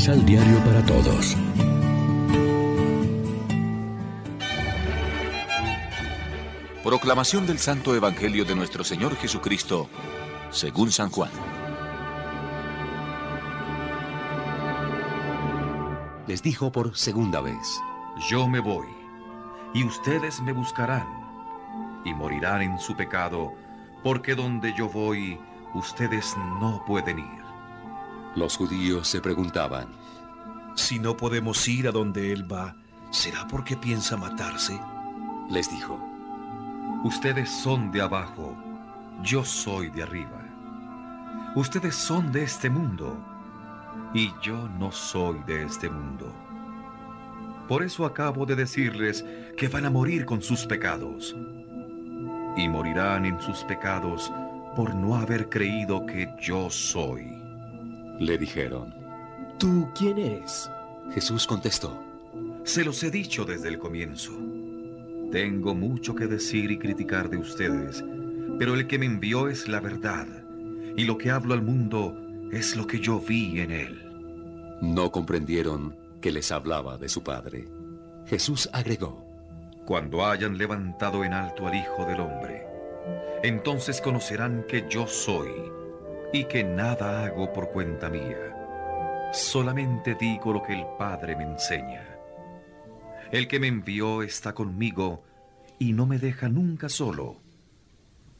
Misal Diario para Todos. Proclamación del Santo Evangelio de nuestro Señor Jesucristo, según San Juan. Les dijo por segunda vez, Yo me voy, y ustedes me buscarán, y morirán en su pecado, porque donde yo voy, ustedes no pueden ir. Los judíos se preguntaban, Si no podemos ir a donde Él va, ¿será porque piensa matarse? Les dijo, Ustedes son de abajo, yo soy de arriba. Ustedes son de este mundo, y yo no soy de este mundo. Por eso acabo de decirles que van a morir con sus pecados. Y morirán en sus pecados por no haber creído que yo soy. Le dijeron. ¿Tú quién eres? Jesús contestó. Se los he dicho desde el comienzo. Tengo mucho que decir y criticar de ustedes, pero el que me envió es la verdad, y lo que hablo al mundo es lo que yo vi en él. No comprendieron que les hablaba de su Padre. Jesús agregó. Cuando hayan levantado en alto al Hijo del Hombre, entonces conocerán que yo soy, y que nada hago por cuenta mía. Solamente digo lo que el Padre me enseña. El que me envió está conmigo y no me deja nunca solo,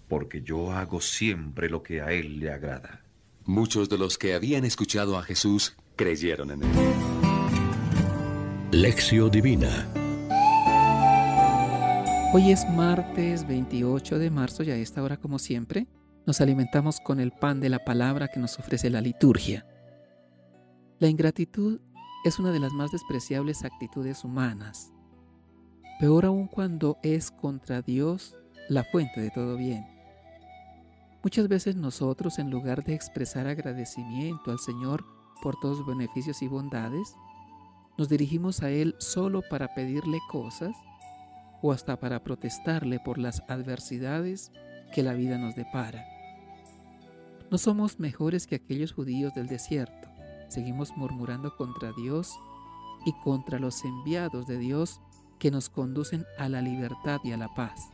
porque yo hago siempre lo que a Él le agrada. Muchos de los que habían escuchado a Jesús creyeron en Él. Lección Divina Hoy es martes 28 de marzo y a esta hora, como siempre, nos alimentamos con el pan de la palabra que nos ofrece la liturgia. La ingratitud es una de las más despreciables actitudes humanas, peor aún cuando es contra Dios la fuente de todo bien. Muchas veces nosotros, en lugar de expresar agradecimiento al Señor por todos sus beneficios y bondades, nos dirigimos a Él solo para pedirle cosas o hasta para protestarle por las adversidades que la vida nos depara. No somos mejores que aquellos judíos del desierto. Seguimos murmurando contra Dios y contra los enviados de Dios que nos conducen a la libertad y a la paz.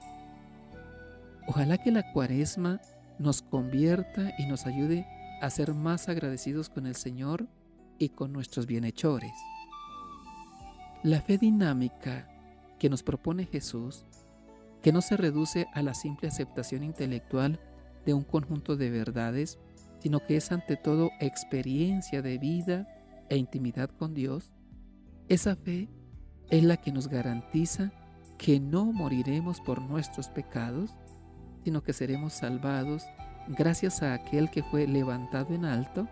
Ojalá que la cuaresma nos convierta y nos ayude a ser más agradecidos con el Señor y con nuestros bienhechores. La fe dinámica que nos propone Jesús, que no se reduce a la simple aceptación intelectual de un conjunto de verdades, sino que es ante todo experiencia de vida e intimidad con Dios, esa fe es la que nos garantiza que no moriremos por nuestros pecados, sino que seremos salvados gracias a aquel que fue levantado en alto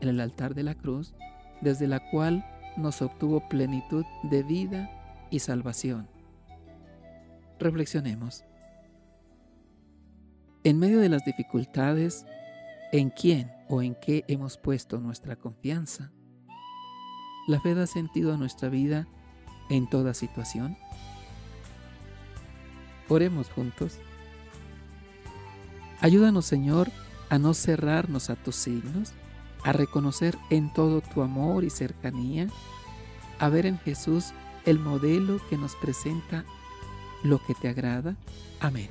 en el altar de la cruz, desde la cual nos obtuvo plenitud de vida y salvación. Reflexionemos. En medio de las dificultades, ¿en quién o en qué hemos puesto nuestra confianza? ¿La fe da sentido a nuestra vida en toda situación? Oremos juntos. Ayúdanos, Señor, a no cerrarnos a tus signos, a reconocer en todo tu amor y cercanía, a ver en Jesús el modelo que nos presenta lo que te agrada. Amén.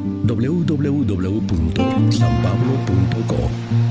www.sanpablo.co